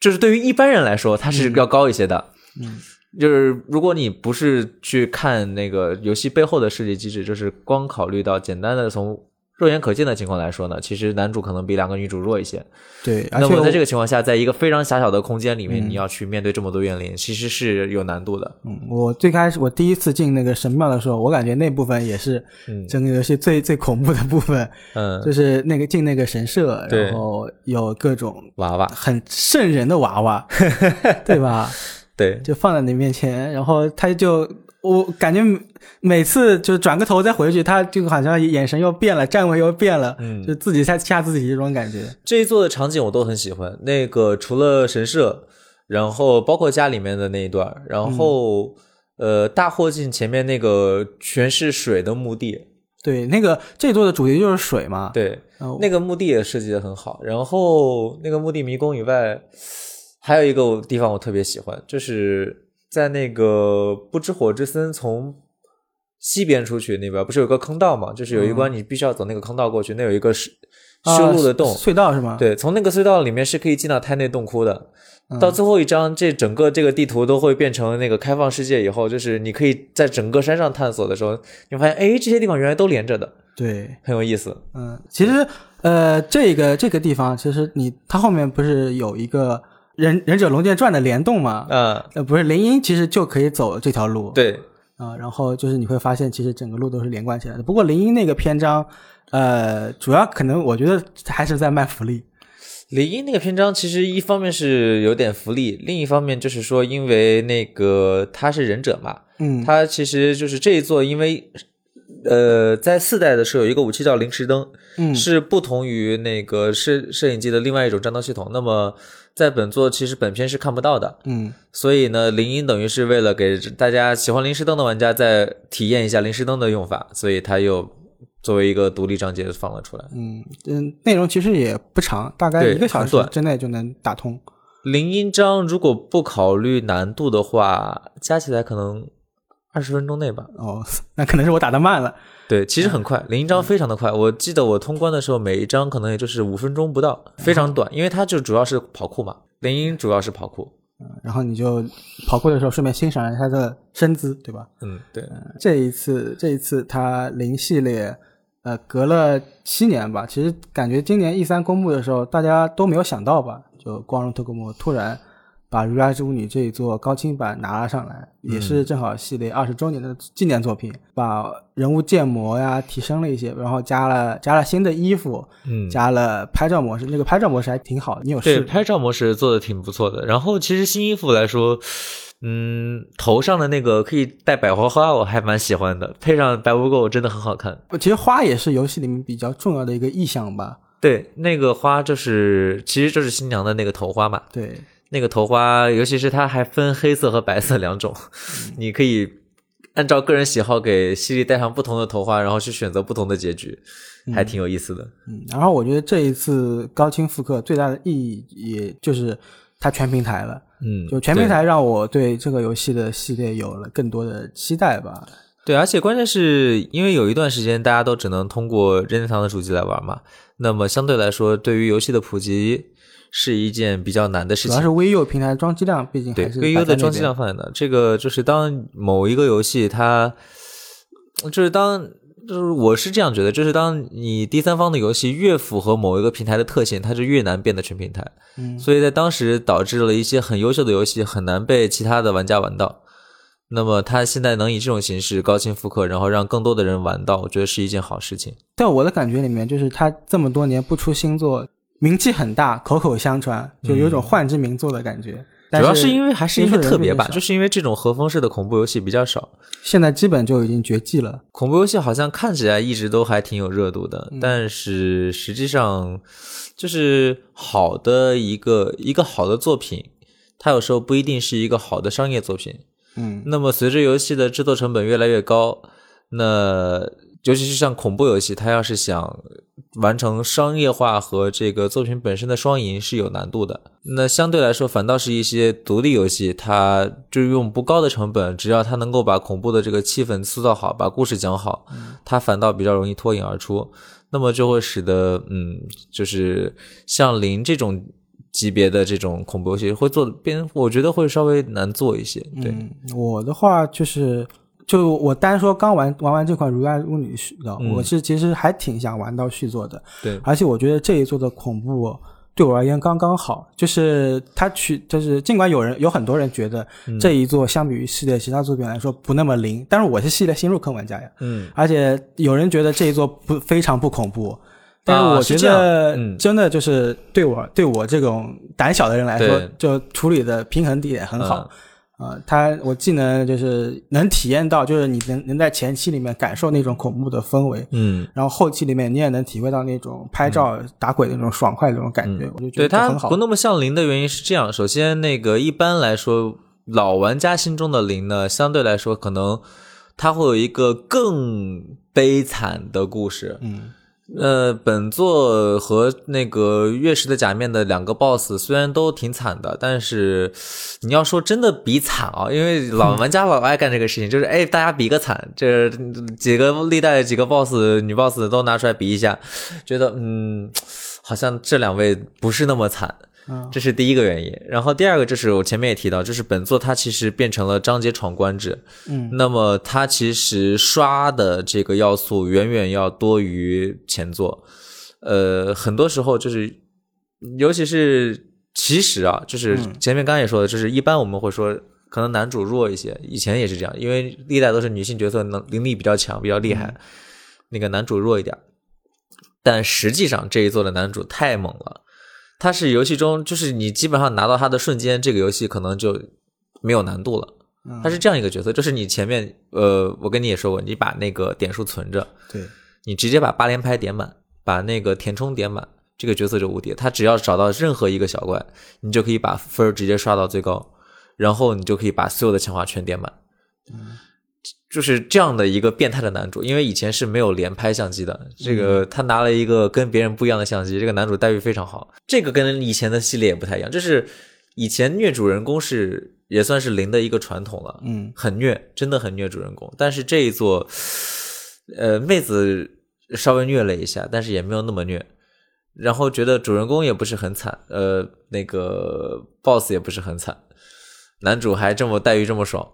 就是对于一般人来说他是要高一些的。嗯，就是如果你不是去看那个游戏背后的设计机制，就是光考虑到简单的从。肉眼可见的情况来说呢，其实男主可能比两个女主弱一些。对，那么在这个情况下，在一个非常狭小的空间里面，你要去面对这么多怨灵，其实是有难度的。嗯，我最开始我第一次进那个神庙的时候，我感觉那部分也是整个游戏最最恐怖的部分。嗯，就是那个进那个神社，然后有各种娃娃，很瘆人的娃娃，对吧？对，就放在你面前，然后他就。我感觉每次就转个头再回去，他就好像眼神又变了，站位又变了，嗯，就自己在吓自己这种感觉。这一座的场景我都很喜欢，那个除了神社，然后包括家里面的那一段，然后呃大霍进前面那个全是水的墓地，对，那个这一座的主题就是水嘛，对，那个墓地也设计的很好。然后那个墓地迷宫以外，还有一个地方我特别喜欢，就是。在那个不知火之森从西边出去那边不是有个坑道嘛？就是有一关你必须要走那个坑道过去，那有一个是修路的洞隧道是吗？对，从那个隧道里面是可以进到胎内洞窟的。到最后一章，这整个这个地图都会变成那个开放世界以后，就是你可以在整个山上探索的时候，你发现哎，这些地方原来都连着的，对，很有意思。嗯，其实呃，这个这个地方其实你它后面不是有一个《忍忍者龙剑传》的联动嘛？嗯，呃，不是林音其实就可以走这条路。对。啊，然后就是你会发现，其实整个路都是连贯起来的。不过林音那个篇章，呃，主要可能我觉得还是在卖福利。林音那个篇章其实一方面是有点福利，另一方面就是说，因为那个他是忍者嘛，嗯，他其实就是这一座，因为呃，在四代的时候有一个武器叫灵石灯，嗯，是不同于那个摄摄影机的另外一种战斗系统。那么在本作其实本片是看不到的，嗯，所以呢，铃音等于是为了给大家喜欢临时灯的玩家再体验一下临时灯的用法，所以他又作为一个独立章节放了出来。嗯嗯，内容其实也不长，大概一个小时之内就能打通。铃音章如果不考虑难度的话，加起来可能二十分钟内吧。哦，那可能是我打的慢了。对，其实很快，零一章非常的快。我记得我通关的时候，每一章可能也就是五分钟不到，非常短，因为它就主要是跑酷嘛。零一主要是跑酷，嗯，然后你就跑酷的时候顺便欣赏一下他的身姿，对吧？嗯，对。这一次，这一次他零系列，呃，隔了七年吧，其实感觉今年 E 三公布的时候，大家都没有想到吧？就光荣特工魔突然。把《如来之舞女》这一座高清版拿了上来，也是正好系列二十周年的纪念作品。把人物建模呀提升了一些，然后加了加了新的衣服，嗯，加了拍照模式。那个拍照模式还挺好的，你有试？对，拍照模式做的挺不错的。然后其实新衣服来说，嗯，头上的那个可以戴百合花，我还蛮喜欢的。配上白无垢，真的很好看。其实花也是游戏里面比较重要的一个意象吧？对，那个花就是其实就是新娘的那个头花嘛。对。那个头花，尤其是它还分黑色和白色两种，你可以按照个人喜好给犀利戴上不同的头花，然后去选择不同的结局，还挺有意思的。嗯，然后我觉得这一次高清复刻最大的意义，也就是它全平台了。嗯，就全平台让我对这个游戏的系列有了更多的期待吧。对，而且关键是因为有一段时间大家都只能通过任天堂的主机来玩嘛，那么相对来说，对于游戏的普及。是一件比较难的事情，主要是 VU 平台的装机量，毕竟对 VU 的装机量放在那。这个就是当某一个游戏它，就是当就是我是这样觉得，就是当你第三方的游戏越符合某一个平台的特性，它就越难变得全平台。嗯，所以在当时导致了一些很优秀的游戏很难被其他的玩家玩到。那么它现在能以这种形式高清复刻，然后让更多的人玩到，我觉得是一件好事情。在我的感觉里面，就是它这么多年不出新作。名气很大，口口相传，就有种幻之名作的感觉。主要是因为还是因为特别版，就是因为这种和风式的恐怖游戏比较少，现在基本就已经绝迹了。恐怖游戏好像看起来一直都还挺有热度的，但是实际上，就是好的一个一个好的作品，它有时候不一定是一个好的商业作品。嗯，那么随着游戏的制作成本越来越高，那。尤其是像恐怖游戏，它要是想完成商业化和这个作品本身的双赢是有难度的。那相对来说，反倒是一些独立游戏，它就用不高的成本，只要它能够把恐怖的这个气氛塑造好，把故事讲好，它反倒比较容易脱颖而出。那么就会使得，嗯，就是像零这种级别的这种恐怖游戏会做的变，我觉得会稍微难做一些。对我的话就是。就我单说刚玩玩完这款《如来如女》续的，我是其实还挺想玩到续作的。对，而且我觉得这一作的恐怖对我而言刚刚好，就是它取就是尽管有人有很多人觉得这一作相比于系列其他作品来说不那么灵，但是我是系列新入坑玩家呀。嗯，而且有人觉得这一作不非常不恐怖，但是我觉得真的就是对我对我这种胆小的人来说，就处理的平衡点很好。啊，它我既能就是能体验到，就是你能能在前期里面感受那种恐怖的氛围，嗯，然后后期里面你也能体会到那种拍照打鬼的那种爽快的那种感觉，我就觉得很好。不那么像零的原因是这样，首先那个一般来说老玩家心中的零呢，相对来说可能它会有一个更悲惨的故事，嗯。呃，本作和那个月食的假面的两个 BOSS 虽然都挺惨的，但是你要说真的比惨啊，因为老玩家老爱干这个事情，就是哎，大家比个惨，这几个历代几个 BOSS 女 BOSS 都拿出来比一下，觉得嗯，好像这两位不是那么惨。这是第一个原因，然后第二个就是我前面也提到，就是本作它其实变成了章节闯关制，嗯，那么它其实刷的这个要素远远要多于前作，呃，很多时候就是，尤其是其实啊，就是前面刚刚也说的，就是一般我们会说可能男主弱一些，以前也是这样，因为历代都是女性角色能灵力比较强，比较厉害，那个男主弱一点，但实际上这一座的男主太猛了。它是游戏中，就是你基本上拿到它的瞬间，这个游戏可能就没有难度了。它是这样一个角色，就是你前面，呃，我跟你也说过，你把那个点数存着，对，你直接把八连拍点满，把那个填充点满，这个角色就无敌。他只要找到任何一个小怪，你就可以把分直接刷到最高，然后你就可以把所有的强化全点满。嗯。就是这样的一个变态的男主，因为以前是没有连拍相机的，这个他拿了一个跟别人不一样的相机，这个男主待遇非常好。这个跟以前的系列也不太一样，就是以前虐主人公是也算是零的一个传统了，嗯，很虐，真的很虐主人公。但是这一座，呃，妹子稍微虐了一下，但是也没有那么虐，然后觉得主人公也不是很惨，呃，那个 boss 也不是很惨。男主还这么待遇这么爽，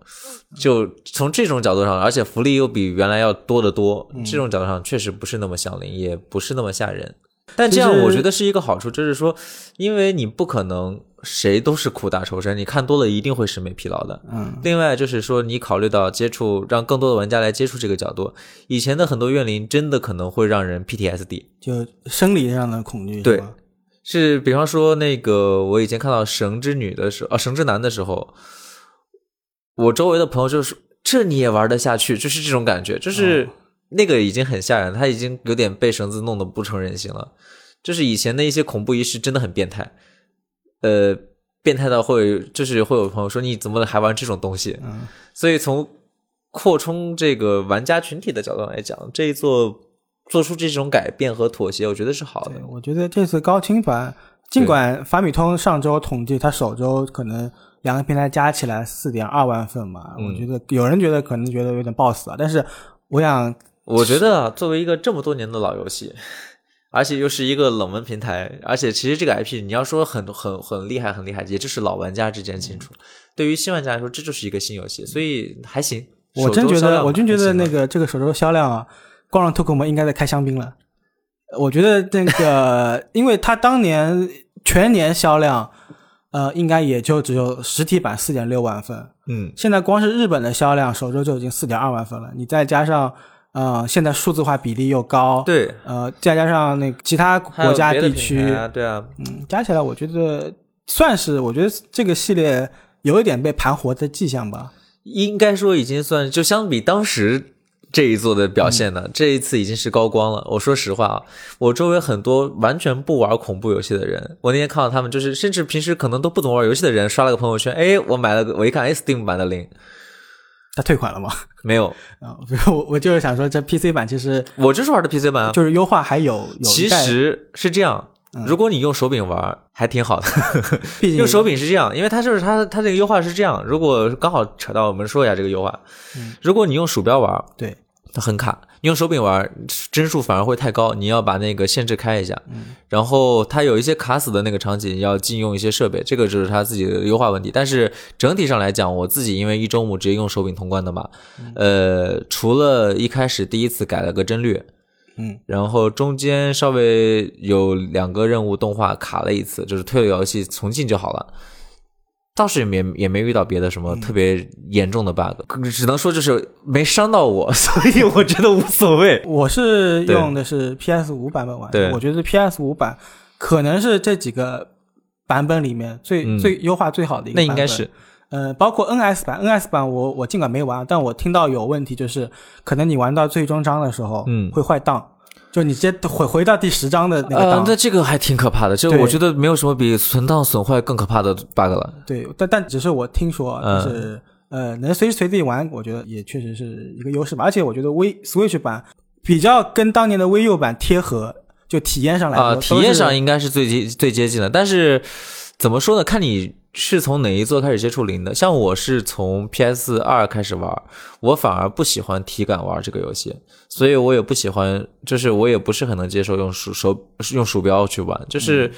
就从这种角度上，而且福利又比原来要多得多。这种角度上确实不是那么响铃，也不是那么吓人。但这样我觉得是一个好处，就是说，因为你不可能谁都是苦大仇深，你看多了一定会审美疲劳的。嗯。另外就是说，你考虑到接触，让更多的玩家来接触这个角度，以前的很多怨灵真的可能会让人 PTSD，就生理上的恐惧。对。是，比方说那个，我以前看到神之女的时候，啊，神之男的时候，我周围的朋友就说：“这你也玩得下去？”就是这种感觉，就是那个已经很吓人，他已经有点被绳子弄得不成人形了。就是以前的一些恐怖仪式真的很变态，呃，变态到会，就是会有朋友说：“你怎么还玩这种东西？”嗯，所以从扩充这个玩家群体的角度来讲，这一座。做出这种改变和妥协，我觉得是好的。我觉得这次高清版，尽管法米通上周统计，它首周可能两个平台加起来四点二万份嘛，我觉得有人觉得可能觉得有点暴死啊。但是我想，我觉得啊，作为一个这么多年的老游戏，而且又是一个冷门平台，而且其实这个 IP 你要说很很很厉害很厉害，也就是老玩家之间清楚。对于新玩家来说，这就是一个新游戏，所以还行。我真觉得，我真觉得那个这个首周销量啊。光荣特库们应该在开香槟了，我觉得那个，因为他当年全年销量，呃，应该也就只有实体版四点六万份，嗯，现在光是日本的销量，首周就已经四点二万份了。你再加上，呃，现在数字化比例又高，对，呃，再加上那其他国家地区，对啊，嗯，加起来我觉得算是，我觉得这个系列有一点被盘活的迹象吧。应该说已经算，就相比当时。这一座的表现呢？这一次已经是高光了。我说实话啊，我周围很多完全不玩恐怖游戏的人，我那天看到他们，就是甚至平时可能都不怎么玩游戏的人，刷了个朋友圈，哎，我买了个，我一看，哎，Steam 版的零，他退款了吗？没有 啊，我我就是想说，这 PC 版其实我就是玩的 PC 版，就是优化还有，其实是这样。如果你用手柄玩，还挺好的。用手柄是这样，因为它就是它它这个优化是这样。如果刚好扯到，我们说一下这个优化。如果你用鼠标玩，对它很卡；用手柄玩，帧数反而会太高。你要把那个限制开一下。然后它有一些卡死的那个场景，要禁用一些设备，这个就是它自己的优化问题。但是整体上来讲，我自己因为一周目直接用手柄通关的嘛，呃，除了一开始第一次改了个帧率。嗯，然后中间稍微有两个任务动画卡了一次，就是退了游戏重进就好了，倒是也没也没遇到别的什么特别严重的 bug，只能说就是没伤到我，所以我觉得无所谓。我是用的是 PS 五版本玩，的，我觉得 PS 五版可能是这几个版本里面最最优化最好的一个。那应该是。呃，包括 NS 版，NS 版我我尽管没玩，但我听到有问题，就是可能你玩到最终章的时候，嗯，会坏档，就你直接回回到第十章的那个档。呃，那这个还挺可怕的，就我觉得没有什么比存档损坏更可怕的 bug 了。对，但但只是我听说，就是呃，能随时随地玩，我觉得也确实是一个优势吧。而且我觉得 V Switch 版比较跟当年的 VU 版贴合，就体验上来啊，体验上应该是最接最接近的。但是怎么说呢？看你是从哪一座开始接触零的。像我是从 PS 二开始玩，我反而不喜欢体感玩这个游戏，所以我也不喜欢，就是我也不是很能接受用鼠手用鼠标去玩，就是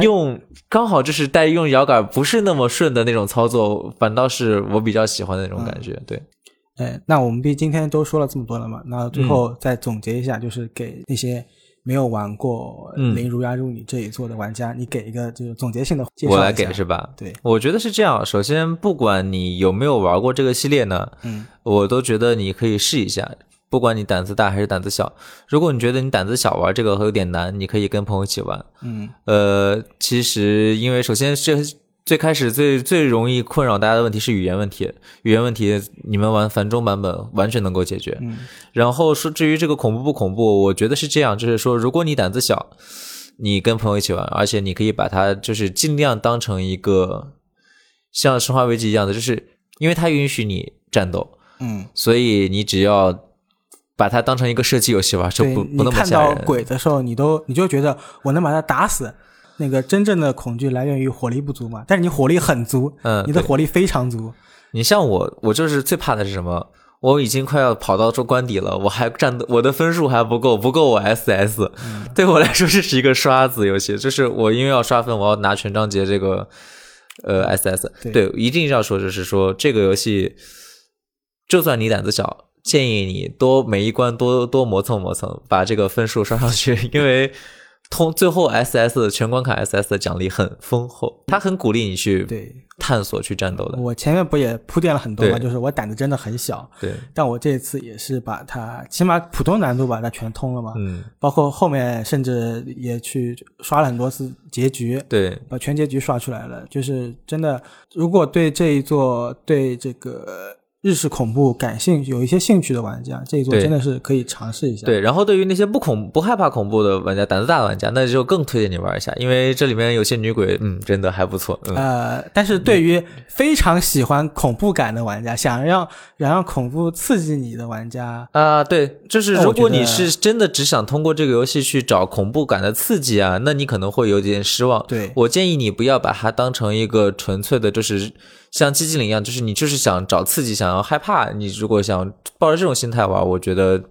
用刚好就是带用摇杆不是那么顺的那种操作，反倒是我比较喜欢的那种感觉。对。哎，那我们毕今天都说了这么多了嘛，那最后再总结一下，就是给那些没有玩过《零如鸦入你》这一座的玩家，你给一个就是总结性的介绍。我来给是吧？对，我觉得是这样。首先，不管你有没有玩过这个系列呢，嗯，我都觉得你可以试一下。不管你胆子大还是胆子小，如果你觉得你胆子小玩这个有点难，你可以跟朋友一起玩。嗯，呃，其实因为首先这。最开始最最容易困扰大家的问题是语言问题，语言问题你们玩繁中版本完全能够解决。嗯，然后说至于这个恐怖不恐怖，我觉得是这样，就是说如果你胆子小，你跟朋友一起玩，而且你可以把它就是尽量当成一个像生化危机一样的，就是因为它允许你战斗，嗯，所以你只要把它当成一个射击游戏玩，就不不那么看到鬼的时候，你都你就觉得我能把它打死。那个真正的恐惧来源于火力不足嘛？但是你火力很足，嗯，你的火力非常足。你像我，我就是最怕的是什么？我已经快要跑到这关底了，我还站的我的分数还不够，不够我 SS。对我来说这是一个刷子游戏，就是我因为要刷分，我要拿全章节这个呃 SS。对，一定要说就是说这个游戏，就算你胆子小，建议你多每一关多多磨蹭磨蹭，把这个分数刷上去，因为。通最后 S S 全关卡 S S 的奖励很丰厚，他很鼓励你去对探索去战斗的。我前面不也铺垫了很多吗？就是我胆子真的很小，对，但我这次也是把它起码普通难度把它全通了嘛，嗯，包括后面甚至也去刷了很多次结局，对，把全结局刷出来了。就是真的，如果对这一座对这个。日式恐怖感兴趣，有一些兴趣的玩家，这一座真的是可以尝试一下。对，然后对于那些不恐不害怕恐怖的玩家，胆子大的玩家，那就更推荐你玩一下，因为这里面有些女鬼，嗯，真的还不错。呃，但是对于非常喜欢恐怖感的玩家，想让想让恐怖刺激你的玩家啊，对，就是如果你是真的只想通过这个游戏去找恐怖感的刺激啊，那你可能会有点失望。对我建议你不要把它当成一个纯粹的，就是。像寂静岭一样，就是你就是想找刺激，想要害怕。你如果想抱着这种心态玩，我觉得，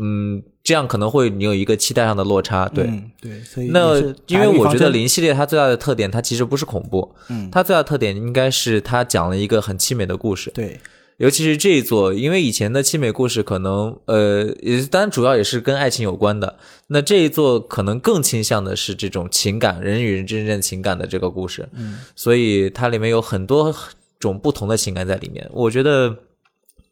嗯，这样可能会你有一个期待上的落差。对对，所以那因为我觉得零系列它最大的特点，它其实不是恐怖，嗯，它最大的特点应该是它讲了一个很凄美的故事。对。尤其是这一座，因为以前的凄美故事可能，呃，也当然主要也是跟爱情有关的。那这一座可能更倾向的是这种情感，人与人之间情感的这个故事。嗯，所以它里面有很多种不同的情感在里面。我觉得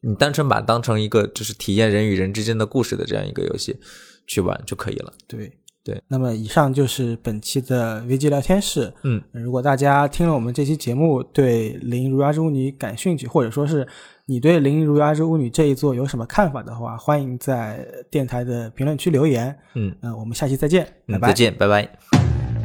你单纯把当成一个就是体验人与人之间的故事的这样一个游戏去玩就可以了。对对。那么以上就是本期的危机聊天室。嗯，如果大家听了我们这期节目，对《零如牙之巫女》感兴趣，或者说是。你对《灵如牙之巫女》这一座有什么看法的话，欢迎在电台的评论区留言。嗯嗯，我们下期再见，拜拜。再见，拜拜。